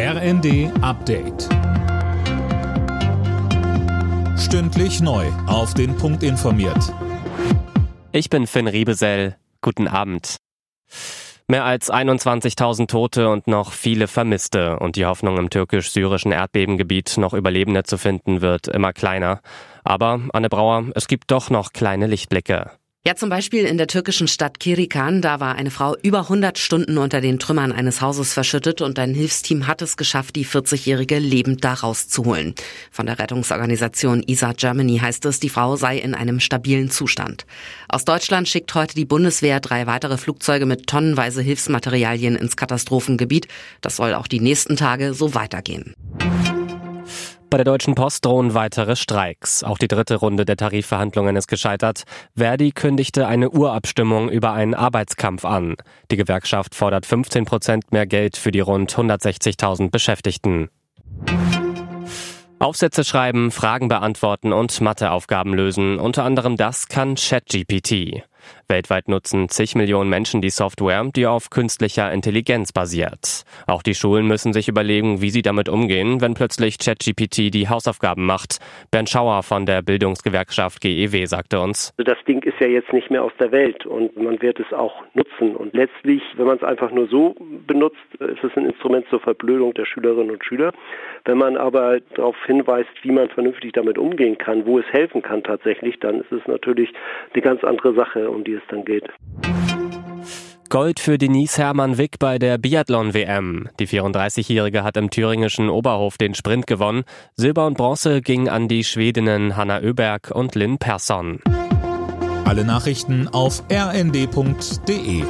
RND Update. Stündlich neu. Auf den Punkt informiert. Ich bin Finn Riebesell. Guten Abend. Mehr als 21.000 Tote und noch viele Vermisste und die Hoffnung im türkisch-syrischen Erdbebengebiet noch Überlebende zu finden wird immer kleiner. Aber, Anne Brauer, es gibt doch noch kleine Lichtblicke. Ja, zum Beispiel in der türkischen Stadt Kirikan, da war eine Frau über 100 Stunden unter den Trümmern eines Hauses verschüttet und ein Hilfsteam hat es geschafft, die 40-Jährige lebend da rauszuholen. Von der Rettungsorganisation ISA Germany heißt es, die Frau sei in einem stabilen Zustand. Aus Deutschland schickt heute die Bundeswehr drei weitere Flugzeuge mit tonnenweise Hilfsmaterialien ins Katastrophengebiet. Das soll auch die nächsten Tage so weitergehen. Bei der Deutschen Post drohen weitere Streiks. Auch die dritte Runde der Tarifverhandlungen ist gescheitert. Verdi kündigte eine Urabstimmung über einen Arbeitskampf an. Die Gewerkschaft fordert 15 Prozent mehr Geld für die rund 160.000 Beschäftigten. Aufsätze schreiben, Fragen beantworten und Matheaufgaben lösen. Unter anderem das kann ChatGPT. Weltweit nutzen zig Millionen Menschen die Software, die auf künstlicher Intelligenz basiert. Auch die Schulen müssen sich überlegen, wie sie damit umgehen, wenn plötzlich ChatGPT die Hausaufgaben macht. Bernd Schauer von der Bildungsgewerkschaft GEW sagte uns. Also das Ding ist ja jetzt nicht mehr aus der Welt und man wird es auch nutzen. Und letztlich, wenn man es einfach nur so benutzt, ist es ein Instrument zur Verblödung der Schülerinnen und Schüler. Wenn man aber darauf hinweist, wie man vernünftig damit umgehen kann, wo es helfen kann tatsächlich, dann ist es natürlich eine ganz andere Sache um die es dann geht. Gold für Denise Hermann Wick bei der Biathlon-WM. Die 34-Jährige hat im thüringischen Oberhof den Sprint gewonnen. Silber und Bronze ging an die Schwedinnen Hanna Öberg und Lynn Persson. Alle Nachrichten auf rnd.de